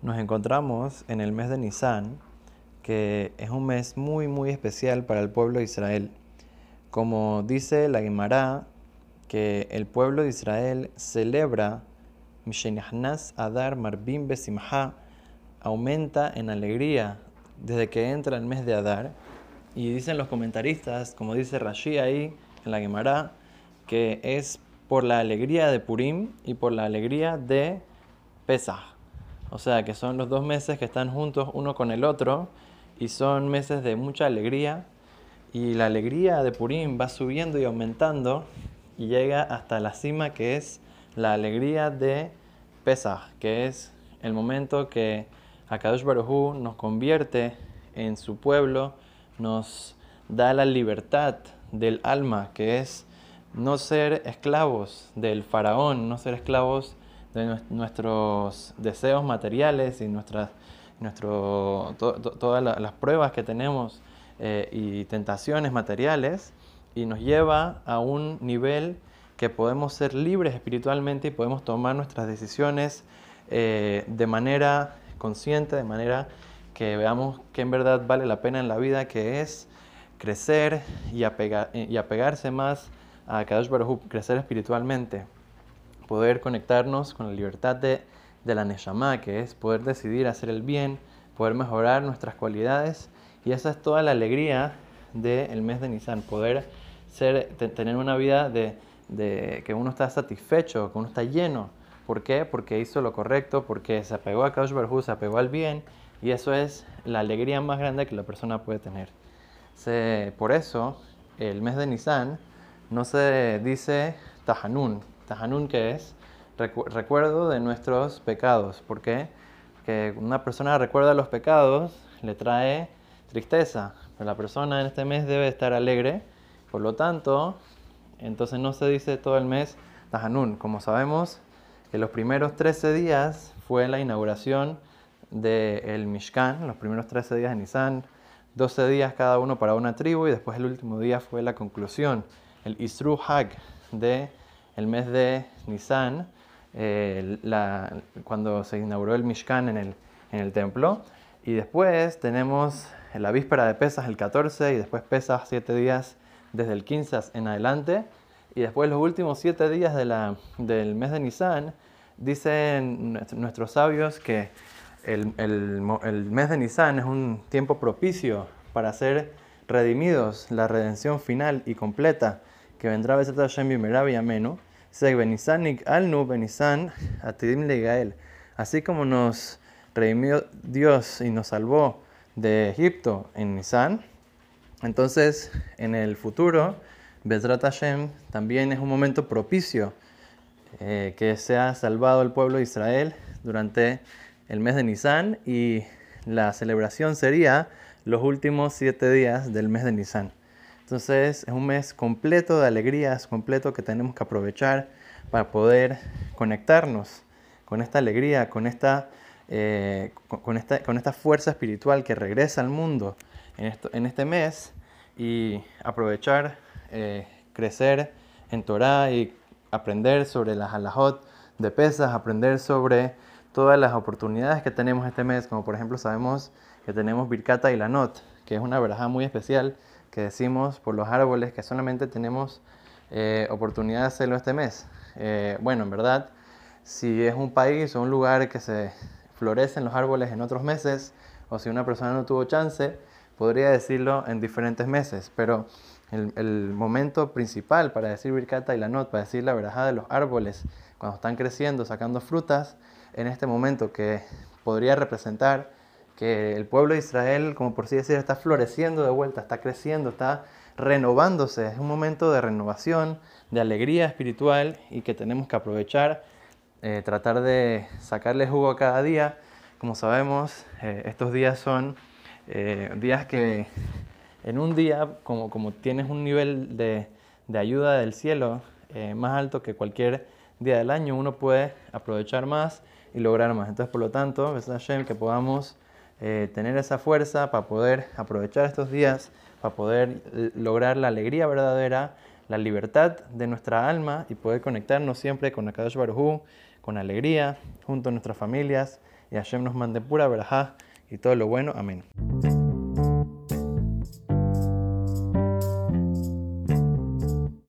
Nos encontramos en el mes de Nisan, que es un mes muy muy especial para el pueblo de Israel. Como dice la Gemara, que el pueblo de Israel celebra Mishenahnas Adar Marbim Besimha, aumenta en alegría desde que entra el mes de Adar. Y dicen los comentaristas, como dice Rashi ahí en la Gemara, que es por la alegría de Purim y por la alegría de Pesach. O sea, que son los dos meses que están juntos uno con el otro y son meses de mucha alegría. Y la alegría de Purim va subiendo y aumentando y llega hasta la cima que es la alegría de Pesach, que es el momento que Akadosh Baruj nos convierte en su pueblo, nos da la libertad del alma, que es no ser esclavos del faraón, no ser esclavos de nuestros deseos materiales y nuestras, nuestro, todas las pruebas que tenemos eh, y tentaciones materiales, y nos lleva a un nivel que podemos ser libres espiritualmente y podemos tomar nuestras decisiones eh, de manera consciente, de manera que veamos que en verdad vale la pena en la vida, que es crecer y, apegarse más a Kadosh Baruj crecer espiritualmente, poder conectarnos con la libertad de, de la Neshama, que es poder decidir hacer el bien, poder mejorar nuestras cualidades. Y esa es toda la alegría del mes de Nisan, poder ser, tener una vida de, de, que uno está satisfecho, que uno está lleno. ¿Por qué? Porque hizo lo correcto, porque se apegó a Kadosh Baruj se apegó al bien. Y eso es la alegría más grande que la persona puede tener. Se, por eso, el mes de Nisan no se dice Tahanun. Tahanun, ¿qué es? recuerdo de nuestros pecados. Porque una persona recuerda los pecados, le trae tristeza. Pero la persona en este mes debe estar alegre. Por lo tanto, entonces no se dice todo el mes Tahanun. Como sabemos, en los primeros 13 días fue la inauguración del Mishkan, los primeros 13 días de Nisan, 12 días cada uno para una tribu y después el último día fue la conclusión el Isru Hag de el mes de Nisan, eh, cuando se inauguró el Mishkan en el, en el templo. Y después tenemos la víspera de Pesas el 14 y después Pesas 7 días desde el 15 en adelante. Y después los últimos 7 días de la, del mes de Nisan, dicen nuestros sabios que el, el, el mes de Nisan es un tiempo propicio para ser redimidos, la redención final y completa que vendrá a Hashem Bimerav y Amenu, Así como nos redimió Dios y nos salvó de Egipto en Nisan, entonces en el futuro, Bezrat Hashem también es un momento propicio eh, que se ha salvado el pueblo de Israel durante el mes de Nisan y la celebración sería los últimos siete días del mes de Nisan. Entonces es un mes completo de alegrías, completo que tenemos que aprovechar para poder conectarnos con esta alegría, con esta, eh, con, esta, con esta fuerza espiritual que regresa al mundo en, este mes y aprovechar, eh, crecer en Torah y aprender sobre las halajot de pesas, aprender sobre todas las oportunidades que tenemos este mes, como por ejemplo sabemos que tenemos Birkata y Lanot, que es una verajá muy especial que decimos por los árboles que solamente tenemos eh, oportunidad de hacerlo este mes. Eh, bueno, en verdad, si es un país o un lugar que se florecen los árboles en otros meses, o si una persona no tuvo chance, podría decirlo en diferentes meses, pero el, momento principal para decir Birkata y la not, para decir la verajá de los árboles, cuando están creciendo, sacando frutas, en este momento que podría representar que el pueblo de Israel, como por así decir, está floreciendo de vuelta, está creciendo, está renovándose. Es un momento de renovación, de alegría espiritual y que tenemos que aprovechar, eh, tratar de sacarle jugo a cada día. Como sabemos, eh, estos días son eh, días que en un día, como, como tienes un nivel de, de ayuda del cielo más alto que cualquier día del año, uno puede aprovechar más y lograr más. Entonces, por lo tanto, Hashem, que podamos eh, tener esa fuerza para poder aprovechar estos días, para poder lograr la alegría verdadera, la libertad de nuestra alma y poder conectarnos siempre con Akadosh Baruj con alegría, junto a nuestras familias y Hashem nos mande pura verajá y todo lo bueno. Amén.